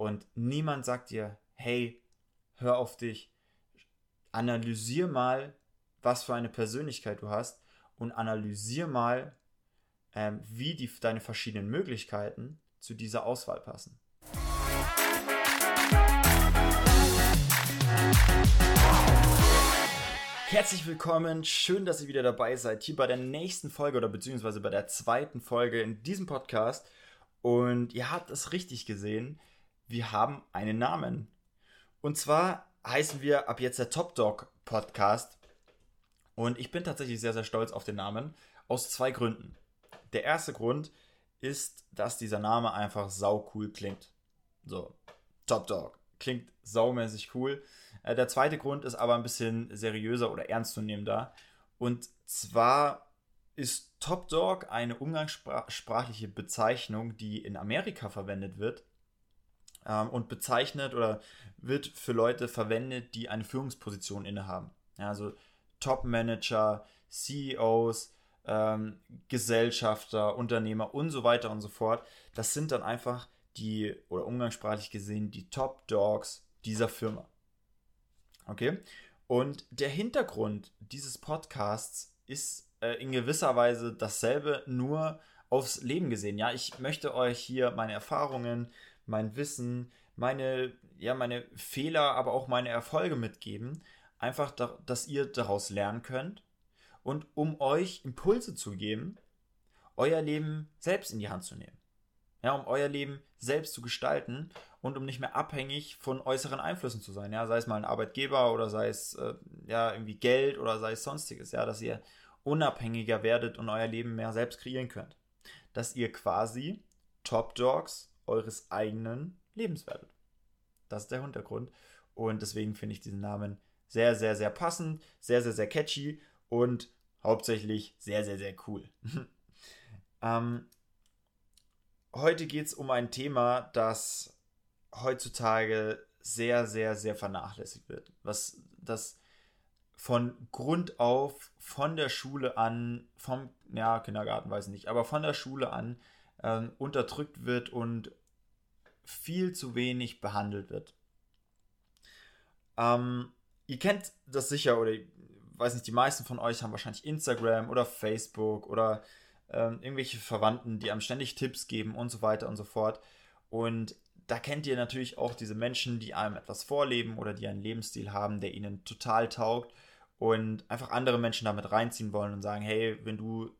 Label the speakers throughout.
Speaker 1: Und niemand sagt dir, hey, hör auf dich, analysier mal, was für eine Persönlichkeit du hast und analysier mal, ähm, wie die, deine verschiedenen Möglichkeiten zu dieser Auswahl passen. Herzlich willkommen, schön, dass ihr wieder dabei seid, hier bei der nächsten Folge oder beziehungsweise bei der zweiten Folge in diesem Podcast. Und ihr habt es richtig gesehen, wir haben einen Namen. Und zwar heißen wir ab jetzt der Top Dog Podcast. Und ich bin tatsächlich sehr, sehr stolz auf den Namen. Aus zwei Gründen. Der erste Grund ist, dass dieser Name einfach sau cool klingt. So, Top Dog. Klingt saumäßig cool. Äh, der zweite Grund ist aber ein bisschen seriöser oder ernstzunehmender. Und zwar ist Top Dog eine umgangssprachliche Bezeichnung, die in Amerika verwendet wird ähm, und bezeichnet oder wird für Leute verwendet, die eine Führungsposition innehaben. Ja, also Top-Manager, CEOs, ähm, Gesellschafter, Unternehmer und so weiter und so fort. Das sind dann einfach die, oder umgangssprachlich gesehen, die Top-Dogs dieser Firma. Okay? Und der Hintergrund dieses Podcasts ist äh, in gewisser Weise dasselbe, nur aufs Leben gesehen. Ja, ich möchte euch hier meine Erfahrungen, mein Wissen, meine, ja, meine Fehler, aber auch meine Erfolge mitgeben. Einfach, da, dass ihr daraus lernen könnt. Und um euch Impulse zu geben, euer Leben selbst in die Hand zu nehmen. Ja, um euer Leben selbst zu gestalten und um nicht mehr abhängig von äußeren Einflüssen zu sein. Ja, sei es mal ein Arbeitgeber oder sei es äh, ja irgendwie Geld oder sei es sonstiges. Ja, dass ihr unabhängiger werdet und euer Leben mehr selbst kreieren könnt. Dass ihr quasi Top Dogs eures eigenen Lebens werdet. Das ist der Hintergrund. Und deswegen finde ich diesen Namen sehr, sehr, sehr passend, sehr, sehr, sehr catchy und hauptsächlich sehr, sehr, sehr cool. ähm, heute geht es um ein Thema, das heutzutage sehr, sehr, sehr vernachlässigt wird. Was das von Grund auf, von der Schule an, vom, ja, Kindergarten weiß ich nicht, aber von der Schule an ähm, unterdrückt wird und viel zu wenig behandelt wird. Ähm, ihr kennt das sicher, oder ich weiß nicht, die meisten von euch haben wahrscheinlich Instagram oder Facebook oder ähm, irgendwelche Verwandten, die einem ständig Tipps geben und so weiter und so fort. Und da kennt ihr natürlich auch diese Menschen, die einem etwas vorleben oder die einen Lebensstil haben, der ihnen total taugt und einfach andere Menschen damit reinziehen wollen und sagen, hey, wenn du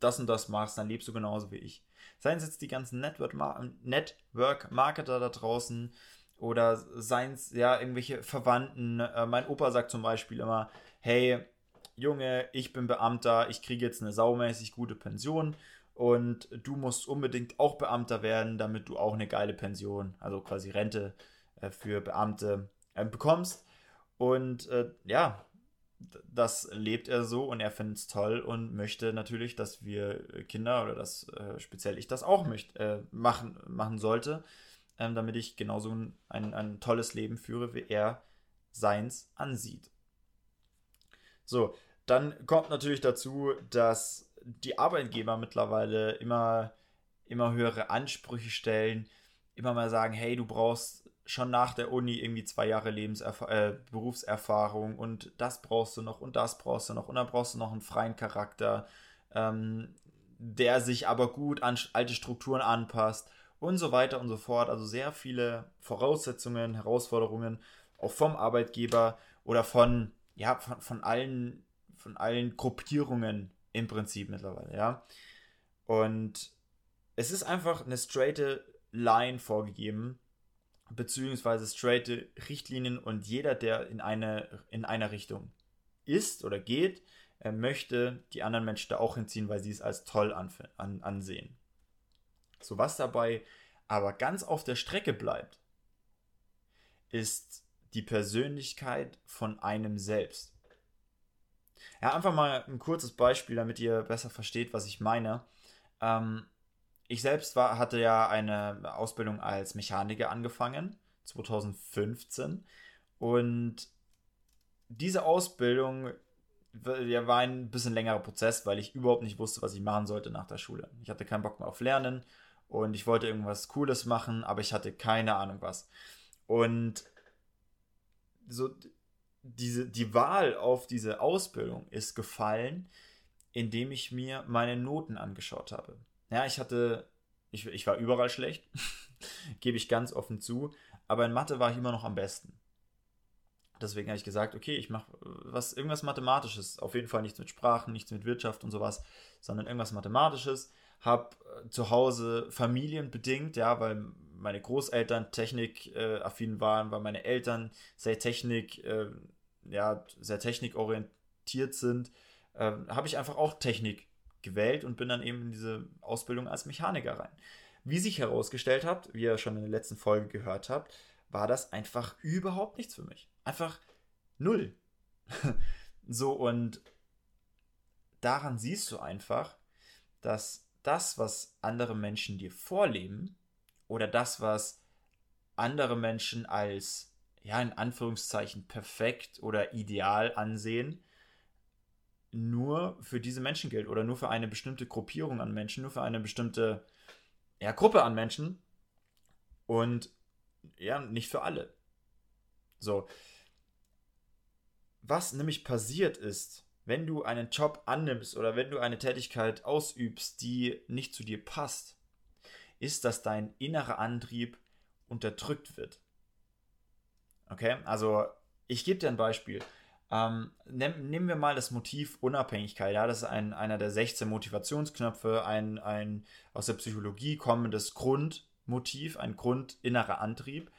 Speaker 1: das und das machst, dann lebst du genauso wie ich. Seien es jetzt die ganzen Network-Marketer da draußen oder seien es ja irgendwelche Verwandten. Äh, mein Opa sagt zum Beispiel immer, hey, Junge, ich bin Beamter, ich kriege jetzt eine saumäßig gute Pension und du musst unbedingt auch Beamter werden, damit du auch eine geile Pension, also quasi Rente äh, für Beamte äh, bekommst. Und äh, ja, das lebt er so und er findet es toll und möchte natürlich, dass wir Kinder oder dass äh, speziell ich das auch möchte, äh, machen, machen sollte, ähm, damit ich genauso ein, ein, ein tolles Leben führe, wie er seins ansieht. So, dann kommt natürlich dazu, dass die Arbeitgeber mittlerweile immer, immer höhere Ansprüche stellen, immer mal sagen, hey, du brauchst schon nach der Uni irgendwie zwei Jahre Lebenserf äh, Berufserfahrung und das brauchst du noch und das brauchst du noch und dann brauchst du noch einen freien Charakter, ähm, der sich aber gut an alte Strukturen anpasst und so weiter und so fort. Also sehr viele Voraussetzungen, Herausforderungen auch vom Arbeitgeber oder von, ja, von, von allen, von allen Gruppierungen im Prinzip mittlerweile, ja. Und es ist einfach eine straighte Line vorgegeben, beziehungsweise straighte Richtlinien und jeder, der in eine, in einer Richtung ist oder geht, er möchte die anderen Menschen da auch hinziehen, weil sie es als toll an, an, ansehen. So was dabei aber ganz auf der Strecke bleibt, ist die Persönlichkeit von einem selbst. Ja, einfach mal ein kurzes Beispiel, damit ihr besser versteht, was ich meine. Ähm, ich selbst war, hatte ja eine Ausbildung als Mechaniker angefangen, 2015. Und diese Ausbildung war ein bisschen längerer Prozess, weil ich überhaupt nicht wusste, was ich machen sollte nach der Schule. Ich hatte keinen Bock mehr auf Lernen und ich wollte irgendwas Cooles machen, aber ich hatte keine Ahnung was. Und so diese, die Wahl auf diese Ausbildung ist gefallen, indem ich mir meine Noten angeschaut habe. Ja, ich hatte, ich, ich war überall schlecht, gebe ich ganz offen zu, aber in Mathe war ich immer noch am besten. Deswegen habe ich gesagt, okay, ich mache was, irgendwas Mathematisches. Auf jeden Fall nichts mit Sprachen, nichts mit Wirtschaft und sowas, sondern irgendwas Mathematisches. Habe äh, zu Hause familienbedingt, ja, weil meine Großeltern technikaffin äh, waren, weil meine Eltern sehr Technik, äh, ja, sehr technikorientiert sind, äh, habe ich einfach auch Technik gewählt und bin dann eben in diese Ausbildung als Mechaniker rein. Wie sich herausgestellt hat, wie ihr schon in der letzten Folge gehört habt, war das einfach überhaupt nichts für mich. Einfach null. so und daran siehst du einfach, dass das, was andere Menschen dir vorleben, oder das, was andere Menschen als, ja, in Anführungszeichen perfekt oder ideal ansehen, nur für diese Menschen gilt oder nur für eine bestimmte Gruppierung an Menschen, nur für eine bestimmte ja, Gruppe an Menschen und ja, nicht für alle. So. Was nämlich passiert ist, wenn du einen Job annimmst oder wenn du eine Tätigkeit ausübst, die nicht zu dir passt, ist, dass dein innerer Antrieb unterdrückt wird. Okay, also ich gebe dir ein Beispiel. Ähm, nehmen wir mal das Motiv Unabhängigkeit. Ja, das ist ein, einer der 16 Motivationsknöpfe, ein, ein aus der Psychologie kommendes Grundmotiv, ein grundinnerer Antrieb.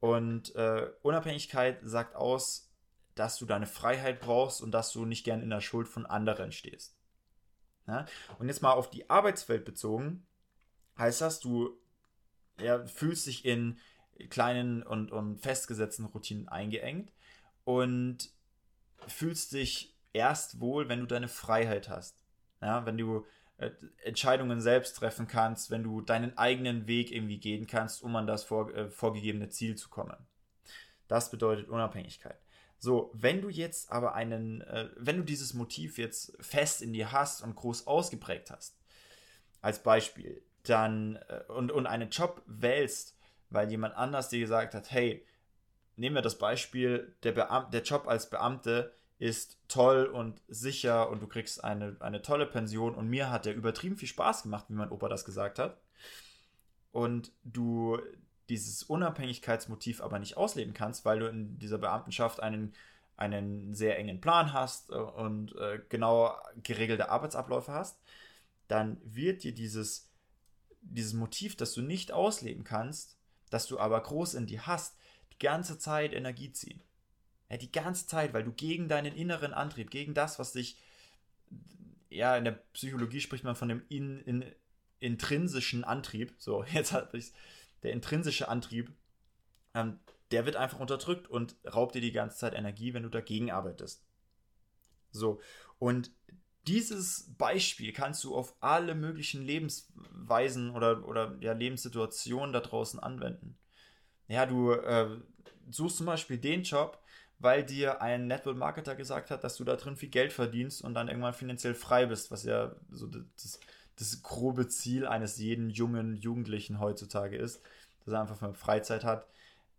Speaker 1: Und äh, Unabhängigkeit sagt aus, dass du deine Freiheit brauchst und dass du nicht gern in der Schuld von anderen stehst. Ja? Und jetzt mal auf die Arbeitswelt bezogen heißt das, du ja, fühlst dich in kleinen und, und festgesetzten Routinen eingeengt und fühlst dich erst wohl, wenn du deine Freiheit hast. Ja, wenn du äh, Entscheidungen selbst treffen kannst, wenn du deinen eigenen Weg irgendwie gehen kannst, um an das vor, äh, vorgegebene Ziel zu kommen. Das bedeutet Unabhängigkeit. So, wenn du jetzt aber einen, äh, wenn du dieses Motiv jetzt fest in dir hast und groß ausgeprägt hast, als Beispiel, dann äh, und, und einen Job wählst, weil jemand anders dir gesagt hat, hey, nehmen wir das Beispiel, der, Beam der Job als Beamte ist toll und sicher und du kriegst eine, eine tolle Pension und mir hat der übertrieben viel Spaß gemacht, wie mein Opa das gesagt hat. Und du dieses Unabhängigkeitsmotiv aber nicht ausleben kannst, weil du in dieser Beamtenschaft einen, einen sehr engen Plan hast äh, und äh, genau geregelte Arbeitsabläufe hast, dann wird dir dieses dieses Motiv, das du nicht ausleben kannst, das du aber groß in dir hast, ganze Zeit Energie ziehen. Ja, die ganze Zeit, weil du gegen deinen inneren Antrieb, gegen das, was dich, ja, in der Psychologie spricht man von dem in, in, intrinsischen Antrieb, so, jetzt hat ich der intrinsische Antrieb, ähm, der wird einfach unterdrückt und raubt dir die ganze Zeit Energie, wenn du dagegen arbeitest. So, und dieses Beispiel kannst du auf alle möglichen Lebensweisen oder, oder ja, Lebenssituationen da draußen anwenden. Ja, du äh, suchst zum Beispiel den Job, weil dir ein Network Marketer gesagt hat, dass du da drin viel Geld verdienst und dann irgendwann finanziell frei bist, was ja so das, das grobe Ziel eines jeden jungen Jugendlichen heutzutage ist, dass er einfach mal Freizeit hat.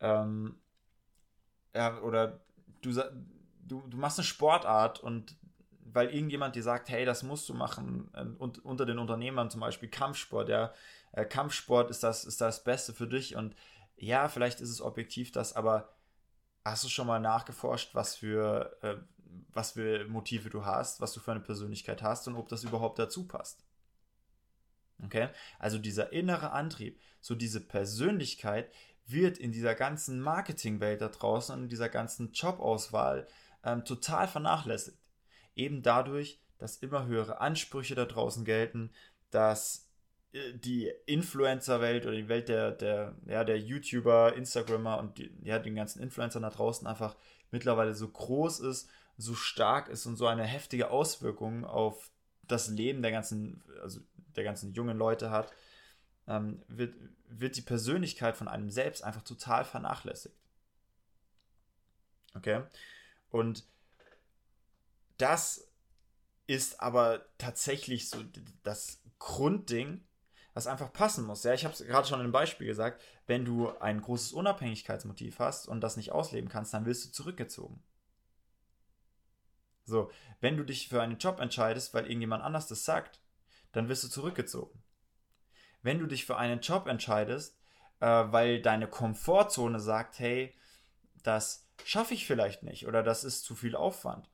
Speaker 1: Ähm, ja, oder du, du, du machst eine Sportart und weil irgendjemand dir sagt, hey, das musst du machen. Und unter den Unternehmern zum Beispiel Kampfsport, ja, äh, Kampfsport ist das, ist das Beste für dich. Und ja, vielleicht ist es objektiv das, aber hast du schon mal nachgeforscht, was für, äh, was für Motive du hast, was du für eine Persönlichkeit hast und ob das überhaupt dazu passt? Okay? Also dieser innere Antrieb, so diese Persönlichkeit wird in dieser ganzen Marketingwelt da draußen und in dieser ganzen Jobauswahl ähm, total vernachlässigt eben dadurch, dass immer höhere Ansprüche da draußen gelten, dass die Influencer-Welt oder die Welt der, der, ja, der YouTuber, Instagrammer und die, ja, den ganzen Influencern da draußen einfach mittlerweile so groß ist, so stark ist und so eine heftige Auswirkung auf das Leben der ganzen, also der ganzen jungen Leute hat, ähm, wird, wird die Persönlichkeit von einem selbst einfach total vernachlässigt. Okay? Und das ist aber tatsächlich so das Grundding, was einfach passen muss. Ja, ich habe es gerade schon einem Beispiel gesagt, wenn du ein großes Unabhängigkeitsmotiv hast und das nicht ausleben kannst, dann wirst du zurückgezogen. So, wenn du dich für einen Job entscheidest, weil irgendjemand anders das sagt, dann wirst du zurückgezogen. Wenn du dich für einen Job entscheidest, äh, weil deine Komfortzone sagt, hey, das schaffe ich vielleicht nicht oder das ist zu viel Aufwand,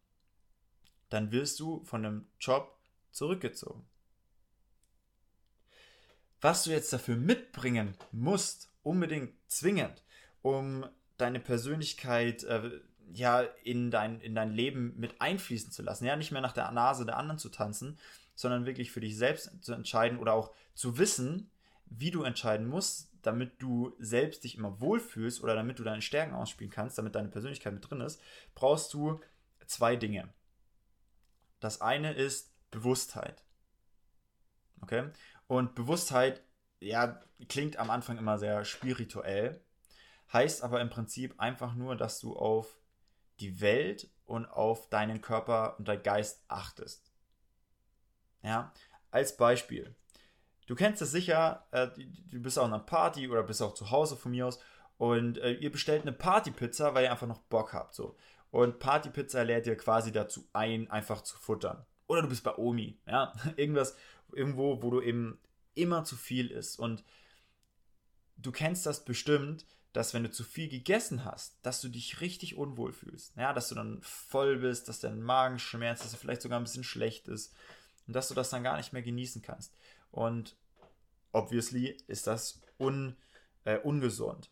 Speaker 1: dann wirst du von dem Job zurückgezogen. Was du jetzt dafür mitbringen musst, unbedingt zwingend, um deine Persönlichkeit äh, ja in dein, in dein Leben mit einfließen zu lassen, ja nicht mehr nach der Nase der anderen zu tanzen, sondern wirklich für dich selbst zu entscheiden oder auch zu wissen, wie du entscheiden musst, damit du selbst dich immer wohlfühlst oder damit du deine Stärken ausspielen kannst, damit deine Persönlichkeit mit drin ist, brauchst du zwei Dinge. Das eine ist Bewusstheit. Okay? Und Bewusstheit, ja, klingt am Anfang immer sehr spirituell, heißt aber im Prinzip einfach nur, dass du auf die Welt und auf deinen Körper und deinen Geist achtest. Ja, als Beispiel. Du kennst es sicher, äh, du bist auch in einer Party oder bist auch zu Hause von mir aus und äh, ihr bestellt eine Partypizza, weil ihr einfach noch Bock habt. So. Und Partypizza lädt dir quasi dazu ein, einfach zu futtern. Oder du bist bei Omi, ja, irgendwas, irgendwo, wo du eben immer zu viel isst. Und du kennst das bestimmt, dass wenn du zu viel gegessen hast, dass du dich richtig unwohl fühlst. Ja, dass du dann voll bist, dass dein Magen schmerzt, dass er vielleicht sogar ein bisschen schlecht ist und dass du das dann gar nicht mehr genießen kannst. Und obviously ist das un, äh, ungesund.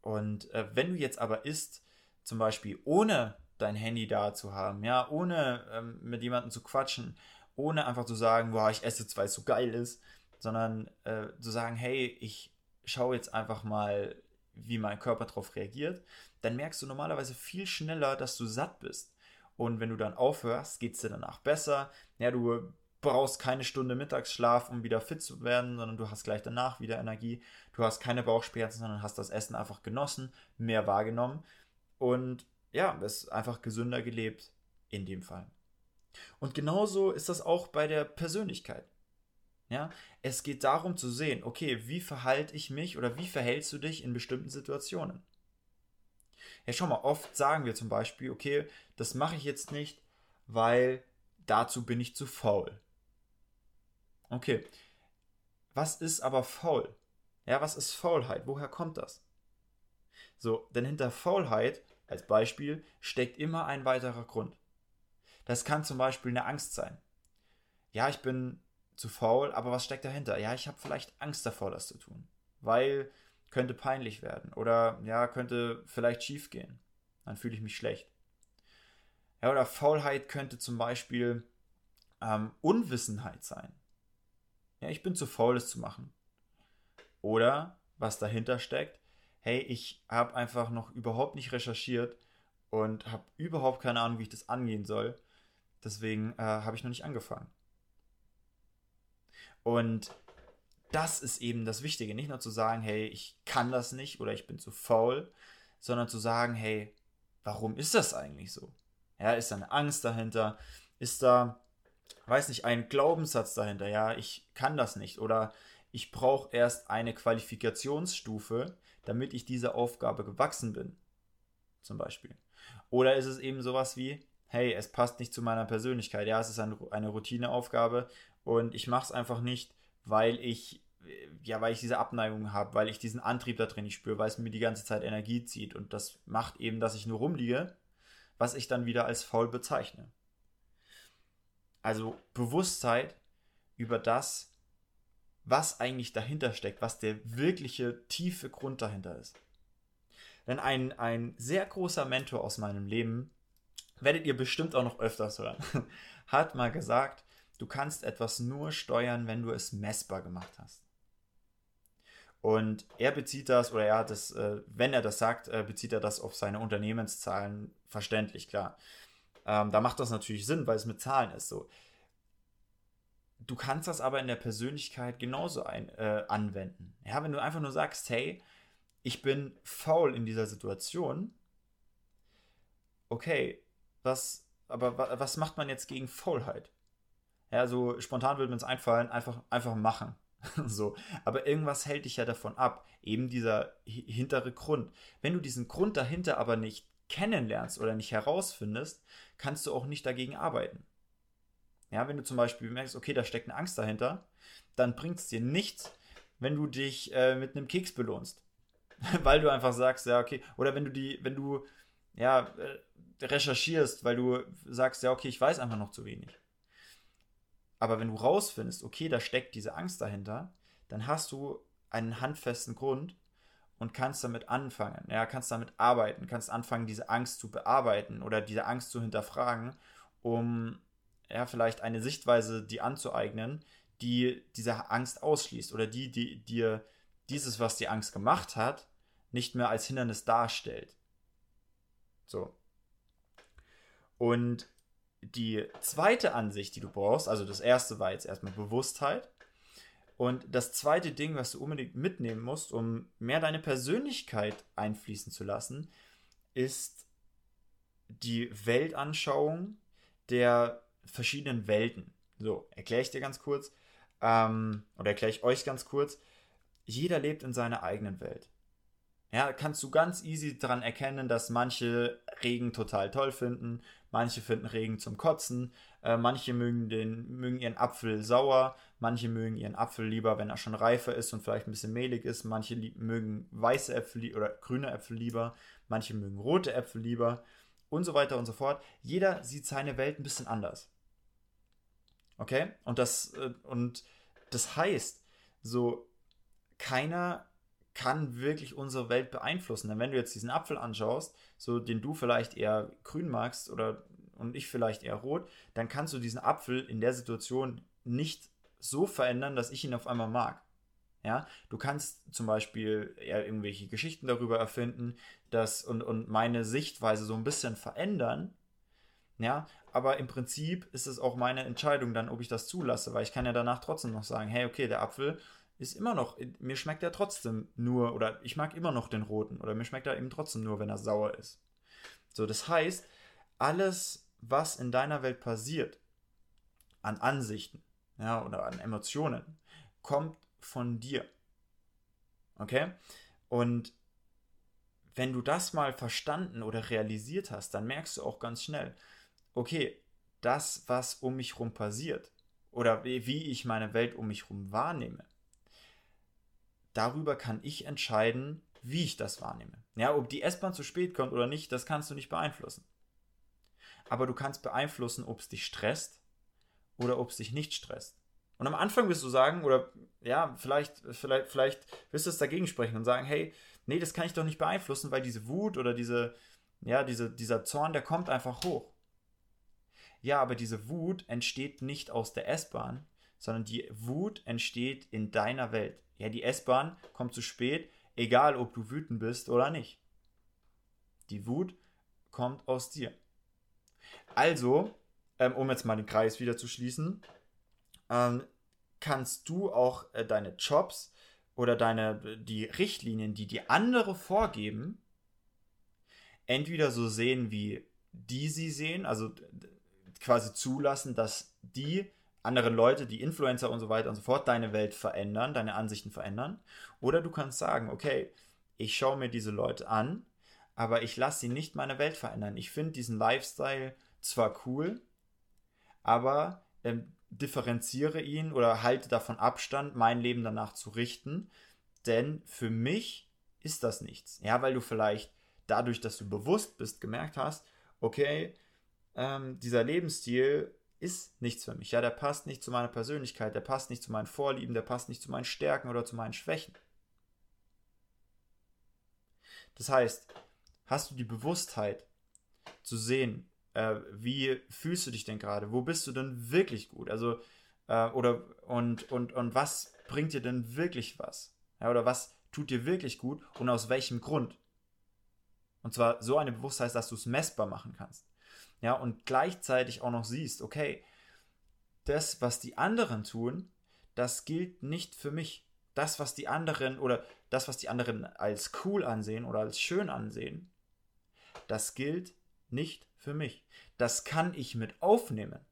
Speaker 1: Und äh, wenn du jetzt aber isst, zum Beispiel ohne dein Handy da zu haben, ja, ohne ähm, mit jemandem zu quatschen, ohne einfach zu sagen, boah, ich esse jetzt, weil es so geil ist, sondern äh, zu sagen, hey, ich schaue jetzt einfach mal, wie mein Körper darauf reagiert, dann merkst du normalerweise viel schneller, dass du satt bist. Und wenn du dann aufhörst, geht es dir danach besser. Ja, du brauchst keine Stunde Mittagsschlaf, um wieder fit zu werden, sondern du hast gleich danach wieder Energie. Du hast keine Bauchschmerzen, sondern hast das Essen einfach genossen, mehr wahrgenommen und ja, es ist einfach gesünder gelebt in dem Fall. Und genauso ist das auch bei der Persönlichkeit. Ja, es geht darum zu sehen, okay, wie verhalte ich mich oder wie verhältst du dich in bestimmten Situationen? Ja, schau mal, oft sagen wir zum Beispiel, okay, das mache ich jetzt nicht, weil dazu bin ich zu faul. Okay. Was ist aber faul? Ja, was ist Faulheit? Woher kommt das? So, denn hinter Faulheit, als Beispiel, steckt immer ein weiterer Grund. Das kann zum Beispiel eine Angst sein. Ja, ich bin zu faul, aber was steckt dahinter? Ja, ich habe vielleicht Angst davor, das zu tun. Weil könnte peinlich werden oder ja, könnte vielleicht schief gehen. Dann fühle ich mich schlecht. Ja, oder Faulheit könnte zum Beispiel ähm, Unwissenheit sein. Ja, ich bin zu faul, es zu machen. Oder, was dahinter steckt, hey, ich habe einfach noch überhaupt nicht recherchiert und habe überhaupt keine Ahnung, wie ich das angehen soll. Deswegen äh, habe ich noch nicht angefangen. Und das ist eben das Wichtige. Nicht nur zu sagen, hey, ich kann das nicht oder ich bin zu faul, sondern zu sagen, hey, warum ist das eigentlich so? Ja, ist da eine Angst dahinter? Ist da weiß nicht, ein Glaubenssatz dahinter, ja, ich kann das nicht oder ich brauche erst eine Qualifikationsstufe, damit ich dieser Aufgabe gewachsen bin, zum Beispiel. Oder ist es eben sowas wie, hey, es passt nicht zu meiner Persönlichkeit, ja, es ist eine, eine Routineaufgabe und ich mache es einfach nicht, weil ich ja, weil ich diese Abneigung habe, weil ich diesen Antrieb da drin nicht spüre, weil es mir die ganze Zeit Energie zieht und das macht eben, dass ich nur rumliege, was ich dann wieder als faul bezeichne. Also Bewusstheit über das, was eigentlich dahinter steckt, was der wirkliche tiefe Grund dahinter ist. Denn ein, ein sehr großer Mentor aus meinem Leben, werdet ihr bestimmt auch noch öfters hören, hat mal gesagt, du kannst etwas nur steuern, wenn du es messbar gemacht hast. Und er bezieht das, oder er hat das, äh, wenn er das sagt, äh, bezieht er das auf seine Unternehmenszahlen, verständlich, klar. Ähm, da macht das natürlich Sinn, weil es mit Zahlen ist so. Du kannst das aber in der Persönlichkeit genauso ein, äh, anwenden. Ja, wenn du einfach nur sagst, hey, ich bin faul in dieser Situation, okay, was, aber was macht man jetzt gegen Faulheit? Ja, so spontan würde mir es einfallen, einfach, einfach machen. so, aber irgendwas hält dich ja davon ab, eben dieser hintere Grund. Wenn du diesen Grund dahinter aber nicht kennenlernst oder nicht herausfindest, kannst du auch nicht dagegen arbeiten. Ja, wenn du zum Beispiel merkst, okay, da steckt eine Angst dahinter, dann bringt es dir nichts, wenn du dich äh, mit einem Keks belohnst. weil du einfach sagst, ja, okay, oder wenn du die, wenn du, ja, äh, recherchierst, weil du sagst, ja, okay, ich weiß einfach noch zu wenig. Aber wenn du rausfindest, okay, da steckt diese Angst dahinter, dann hast du einen handfesten Grund und kannst damit anfangen. Ja, kannst damit arbeiten, kannst anfangen, diese Angst zu bearbeiten oder diese Angst zu hinterfragen, um ja vielleicht eine Sichtweise die anzueignen, die diese Angst ausschließt oder die, die dir dieses, was die Angst gemacht hat, nicht mehr als Hindernis darstellt. So. Und die zweite Ansicht, die du brauchst, also das erste war jetzt erstmal Bewusstheit. Und das zweite Ding, was du unbedingt mitnehmen musst, um mehr deine Persönlichkeit einfließen zu lassen, ist die Weltanschauung der verschiedenen Welten. So, erkläre ich dir ganz kurz, ähm, oder erkläre ich euch ganz kurz. Jeder lebt in seiner eigenen Welt. Ja, kannst du ganz easy daran erkennen, dass manche Regen total toll finden, manche finden Regen zum Kotzen, äh, manche mögen, den, mögen ihren Apfel sauer, manche mögen ihren Apfel lieber, wenn er schon reifer ist und vielleicht ein bisschen mehlig ist, manche mögen weiße Äpfel oder grüne Äpfel lieber, manche mögen rote Äpfel lieber und so weiter und so fort. Jeder sieht seine Welt ein bisschen anders. Okay? Und das, äh, und das heißt, so keiner kann wirklich unsere Welt beeinflussen. Denn wenn du jetzt diesen Apfel anschaust, so den du vielleicht eher grün magst oder und ich vielleicht eher rot, dann kannst du diesen Apfel in der Situation nicht so verändern, dass ich ihn auf einmal mag. Ja, du kannst zum Beispiel eher irgendwelche Geschichten darüber erfinden, dass und, und meine Sichtweise so ein bisschen verändern. Ja, aber im Prinzip ist es auch meine Entscheidung dann, ob ich das zulasse, weil ich kann ja danach trotzdem noch sagen, hey, okay, der Apfel ist immer noch, mir schmeckt er trotzdem nur, oder ich mag immer noch den roten, oder mir schmeckt er eben trotzdem nur, wenn er sauer ist. So, das heißt, alles, was in deiner Welt passiert, an Ansichten, ja, oder an Emotionen, kommt von dir. Okay? Und wenn du das mal verstanden oder realisiert hast, dann merkst du auch ganz schnell, okay, das, was um mich herum passiert, oder wie ich meine Welt um mich herum wahrnehme, darüber kann ich entscheiden, wie ich das wahrnehme. Ja, ob die S-Bahn zu spät kommt oder nicht, das kannst du nicht beeinflussen. Aber du kannst beeinflussen, ob es dich stresst oder ob es dich nicht stresst. Und am Anfang wirst du sagen, oder ja, vielleicht, vielleicht, vielleicht wirst du es dagegen sprechen und sagen, hey, nee, das kann ich doch nicht beeinflussen, weil diese Wut oder diese, ja, diese, dieser Zorn, der kommt einfach hoch. Ja, aber diese Wut entsteht nicht aus der S-Bahn, sondern die Wut entsteht in deiner Welt. Ja, die S-Bahn kommt zu spät, egal ob du wütend bist oder nicht. Die Wut kommt aus dir. Also, ähm, um jetzt mal den Kreis wieder zu schließen, ähm, kannst du auch äh, deine Jobs oder deine die Richtlinien, die die andere vorgeben, entweder so sehen, wie die sie sehen, also quasi zulassen, dass die andere Leute, die Influencer und so weiter und so fort, deine Welt verändern, deine Ansichten verändern. Oder du kannst sagen, okay, ich schaue mir diese Leute an, aber ich lasse sie nicht meine Welt verändern. Ich finde diesen Lifestyle zwar cool, aber ähm, differenziere ihn oder halte davon Abstand, mein Leben danach zu richten. Denn für mich ist das nichts. Ja, weil du vielleicht dadurch, dass du bewusst bist, gemerkt hast, okay, ähm, dieser Lebensstil ist nichts für mich. Ja, der passt nicht zu meiner Persönlichkeit, der passt nicht zu meinen Vorlieben, der passt nicht zu meinen Stärken oder zu meinen Schwächen. Das heißt, hast du die Bewusstheit zu sehen, äh, wie fühlst du dich denn gerade? Wo bist du denn wirklich gut? Also, äh, oder und, und, und was bringt dir denn wirklich was? Ja, oder was tut dir wirklich gut und aus welchem Grund? Und zwar so eine Bewusstheit, dass du es messbar machen kannst ja, und gleichzeitig auch noch siehst, okay, das, was die anderen tun, das gilt nicht für mich. Das, was die anderen oder das, was die anderen als cool ansehen oder als schön ansehen, das gilt nicht für mich. Das kann ich mit aufnehmen.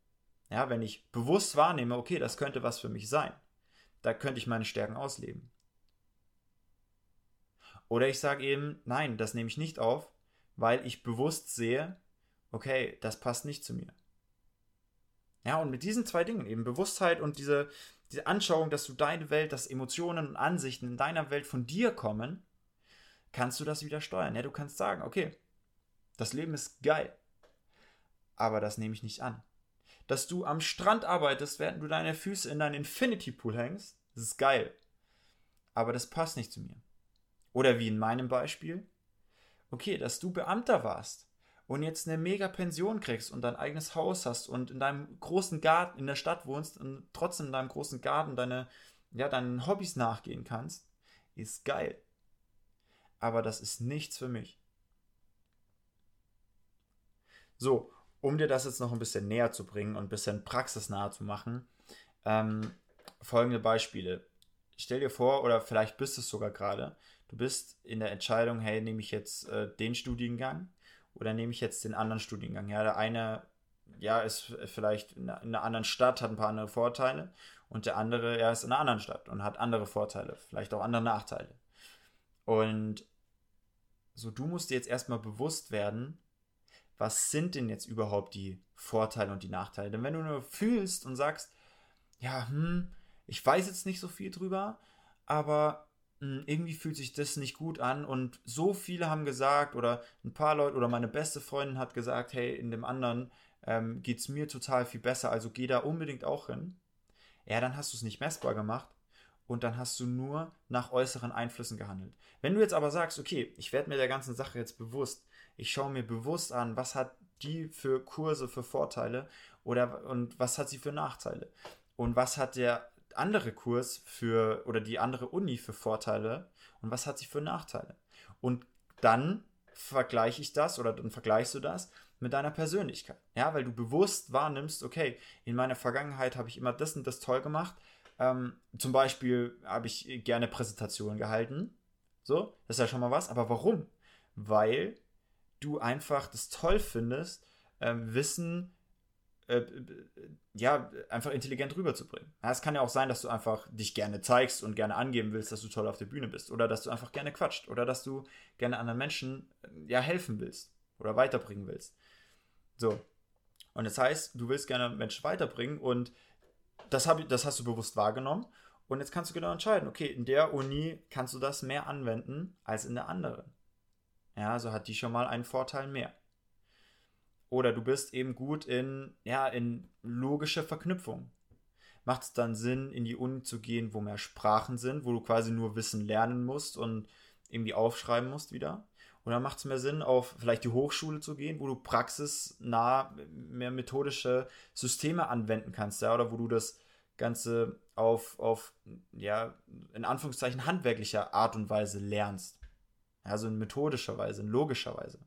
Speaker 1: Ja, wenn ich bewusst wahrnehme, okay, das könnte was für mich sein, da könnte ich meine Stärken ausleben. Oder ich sage eben, nein, das nehme ich nicht auf, weil ich bewusst sehe, okay, das passt nicht zu mir. Ja, und mit diesen zwei Dingen, eben Bewusstheit und diese, diese Anschauung, dass du deine Welt, dass Emotionen und Ansichten in deiner Welt von dir kommen, kannst du das wieder steuern. Ja, du kannst sagen, okay, das Leben ist geil, aber das nehme ich nicht an. Dass du am Strand arbeitest, während du deine Füße in deinen Infinity Pool hängst, das ist geil, aber das passt nicht zu mir. Oder wie in meinem Beispiel, okay, dass du Beamter warst und jetzt eine mega Pension kriegst und dein eigenes Haus hast und in deinem großen Garten in der Stadt wohnst und trotzdem in deinem großen Garten deine, ja, deinen Hobbys nachgehen kannst, ist geil. Aber das ist nichts für mich. So, um dir das jetzt noch ein bisschen näher zu bringen und ein bisschen praxisnah zu machen, ähm, folgende Beispiele. Stell dir vor, oder vielleicht bist es sogar gerade, du bist in der Entscheidung, hey, nehme ich jetzt äh, den Studiengang oder nehme ich jetzt den anderen Studiengang? Ja, der eine, ja, ist vielleicht in einer anderen Stadt, hat ein paar andere Vorteile und der andere, ja, ist in einer anderen Stadt und hat andere Vorteile, vielleicht auch andere Nachteile. Und so, du musst dir jetzt erstmal bewusst werden, was sind denn jetzt überhaupt die Vorteile und die Nachteile? Denn wenn du nur fühlst und sagst, ja, hm, ich weiß jetzt nicht so viel drüber, aber irgendwie fühlt sich das nicht gut an und so viele haben gesagt oder ein paar Leute oder meine beste Freundin hat gesagt, hey, in dem anderen ähm, geht es mir total viel besser, also geh da unbedingt auch hin. Ja, dann hast du es nicht messbar gemacht und dann hast du nur nach äußeren Einflüssen gehandelt. Wenn du jetzt aber sagst, okay, ich werde mir der ganzen Sache jetzt bewusst, ich schaue mir bewusst an, was hat die für Kurse für Vorteile oder und was hat sie für Nachteile und was hat der andere Kurs für oder die andere Uni für Vorteile und was hat sie für Nachteile. Und dann vergleiche ich das oder dann vergleichst du das mit deiner Persönlichkeit. Ja, weil du bewusst wahrnimmst, okay, in meiner Vergangenheit habe ich immer das und das toll gemacht. Ähm, zum Beispiel habe ich gerne Präsentationen gehalten. So, das ist ja schon mal was. Aber warum? Weil du einfach das toll findest, ähm, Wissen äh, ja, einfach intelligent rüberzubringen. Ja, es kann ja auch sein, dass du einfach dich gerne zeigst und gerne angeben willst, dass du toll auf der Bühne bist. Oder dass du einfach gerne quatscht. Oder dass du gerne anderen Menschen äh, ja, helfen willst. Oder weiterbringen willst. So. Und das heißt, du willst gerne Menschen weiterbringen und das, hab, das hast du bewusst wahrgenommen. Und jetzt kannst du genau entscheiden, okay, in der Uni kannst du das mehr anwenden als in der anderen. Ja, also hat die schon mal einen Vorteil mehr. Oder du bist eben gut in, ja, in logische Verknüpfung. Macht es dann Sinn, in die Uni zu gehen, wo mehr Sprachen sind, wo du quasi nur Wissen lernen musst und irgendwie aufschreiben musst wieder? Oder macht es mehr Sinn, auf vielleicht die Hochschule zu gehen, wo du praxisnah mehr methodische Systeme anwenden kannst, ja, oder wo du das Ganze auf, auf ja, in Anführungszeichen handwerklicher Art und Weise lernst. Also in methodischer Weise, in logischer Weise.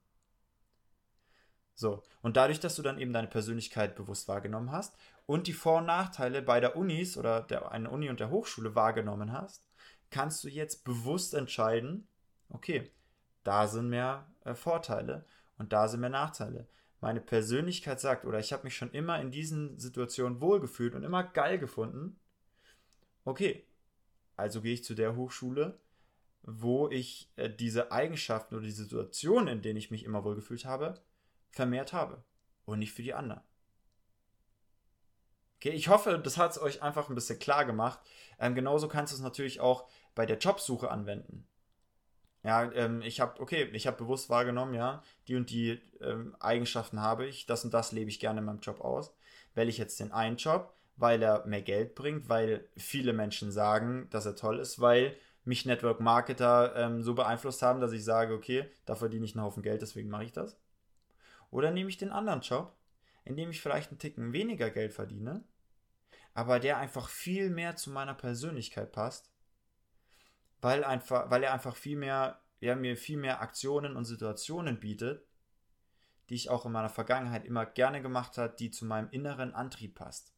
Speaker 1: So, und dadurch, dass du dann eben deine Persönlichkeit bewusst wahrgenommen hast und die Vor- und Nachteile beider Unis oder der einer Uni und der Hochschule wahrgenommen hast, kannst du jetzt bewusst entscheiden, okay, da sind mehr äh, Vorteile und da sind mehr Nachteile. Meine Persönlichkeit sagt, oder ich habe mich schon immer in diesen Situationen wohlgefühlt und immer geil gefunden. Okay, also gehe ich zu der Hochschule, wo ich äh, diese Eigenschaften oder die Situationen, in denen ich mich immer wohlgefühlt habe, vermehrt habe und nicht für die anderen. Okay, ich hoffe, das hat es euch einfach ein bisschen klar gemacht. Ähm, genauso kannst du es natürlich auch bei der Jobsuche anwenden. Ja, ähm, ich habe, okay, ich habe bewusst wahrgenommen, ja, die und die ähm, Eigenschaften habe ich, das und das lebe ich gerne in meinem Job aus. Wähle ich jetzt den einen Job, weil er mehr Geld bringt, weil viele Menschen sagen, dass er toll ist, weil mich Network Marketer ähm, so beeinflusst haben, dass ich sage, okay, da verdiene ich einen Haufen Geld, deswegen mache ich das. Oder nehme ich den anderen Job, in dem ich vielleicht einen Ticken weniger Geld verdiene, aber der einfach viel mehr zu meiner Persönlichkeit passt, weil, einfach, weil er einfach viel mehr, ja, mir viel mehr Aktionen und Situationen bietet, die ich auch in meiner Vergangenheit immer gerne gemacht habe, die zu meinem inneren Antrieb passt.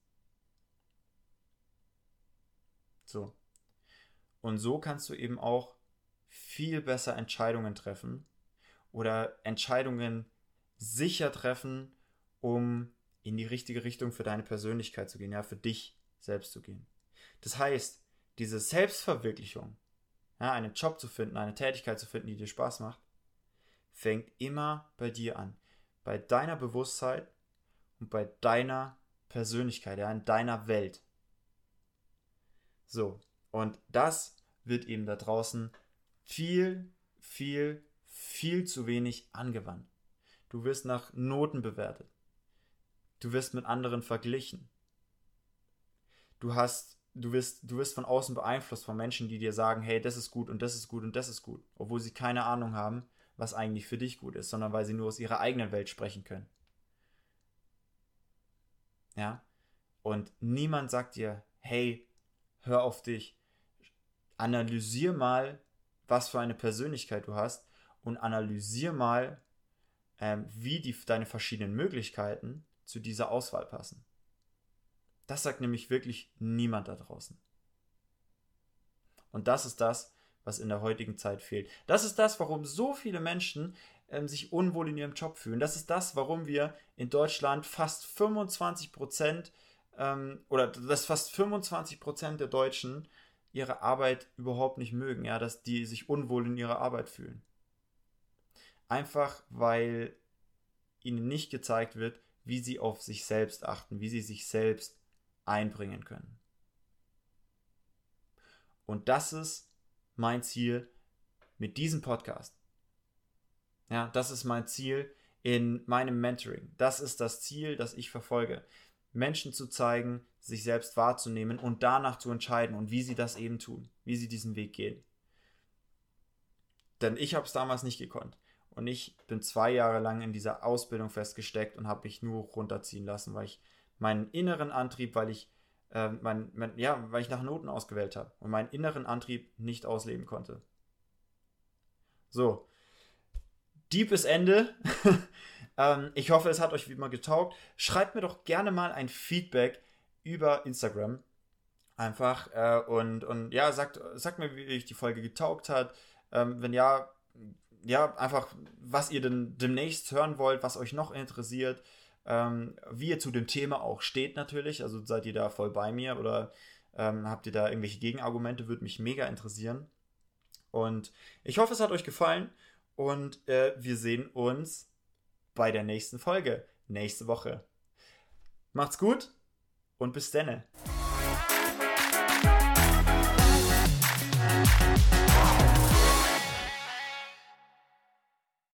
Speaker 1: So. Und so kannst du eben auch viel besser Entscheidungen treffen oder Entscheidungen sicher treffen, um in die richtige Richtung für deine Persönlichkeit zu gehen, ja, für dich selbst zu gehen. Das heißt, diese Selbstverwirklichung, ja, einen Job zu finden, eine Tätigkeit zu finden, die dir Spaß macht, fängt immer bei dir an. Bei deiner Bewusstheit und bei deiner Persönlichkeit, ja, in deiner Welt. So, und das wird eben da draußen viel, viel, viel zu wenig angewandt. Du wirst nach Noten bewertet. Du wirst mit anderen verglichen. Du hast, du wirst, du wirst von außen beeinflusst von Menschen, die dir sagen, hey, das ist gut und das ist gut und das ist gut, obwohl sie keine Ahnung haben, was eigentlich für dich gut ist, sondern weil sie nur aus ihrer eigenen Welt sprechen können. Ja? Und niemand sagt dir, hey, hör auf dich, analysier mal, was für eine Persönlichkeit du hast und analysier mal, ähm, wie die, deine verschiedenen Möglichkeiten zu dieser Auswahl passen. Das sagt nämlich wirklich niemand da draußen. Und das ist das, was in der heutigen Zeit fehlt. Das ist das, warum so viele Menschen ähm, sich unwohl in ihrem Job fühlen. Das ist das, warum wir in Deutschland fast 25 Prozent ähm, oder dass fast 25 Prozent der Deutschen ihre Arbeit überhaupt nicht mögen, ja, dass die sich unwohl in ihrer Arbeit fühlen. Einfach weil ihnen nicht gezeigt wird, wie sie auf sich selbst achten, wie sie sich selbst einbringen können. Und das ist mein Ziel mit diesem Podcast. Ja, das ist mein Ziel in meinem Mentoring. Das ist das Ziel, das ich verfolge. Menschen zu zeigen, sich selbst wahrzunehmen und danach zu entscheiden und wie sie das eben tun, wie sie diesen Weg gehen. Denn ich habe es damals nicht gekonnt. Und ich bin zwei Jahre lang in dieser Ausbildung festgesteckt und habe mich nur runterziehen lassen, weil ich meinen inneren Antrieb, weil ich, äh, mein, mein, ja, weil ich nach Noten ausgewählt habe und meinen inneren Antrieb nicht ausleben konnte. So, deepes Ende. ähm, ich hoffe, es hat euch wie immer getaugt. Schreibt mir doch gerne mal ein Feedback über Instagram. Einfach. Äh, und, und ja, sagt, sagt mir, wie euch die Folge getaugt hat. Ähm, wenn ja, ja, einfach, was ihr denn demnächst hören wollt, was euch noch interessiert. Ähm, wie ihr zu dem Thema auch steht natürlich. Also seid ihr da voll bei mir oder ähm, habt ihr da irgendwelche Gegenargumente? Würde mich mega interessieren. Und ich hoffe, es hat euch gefallen. Und äh, wir sehen uns bei der nächsten Folge, nächste Woche. Macht's gut und bis denne.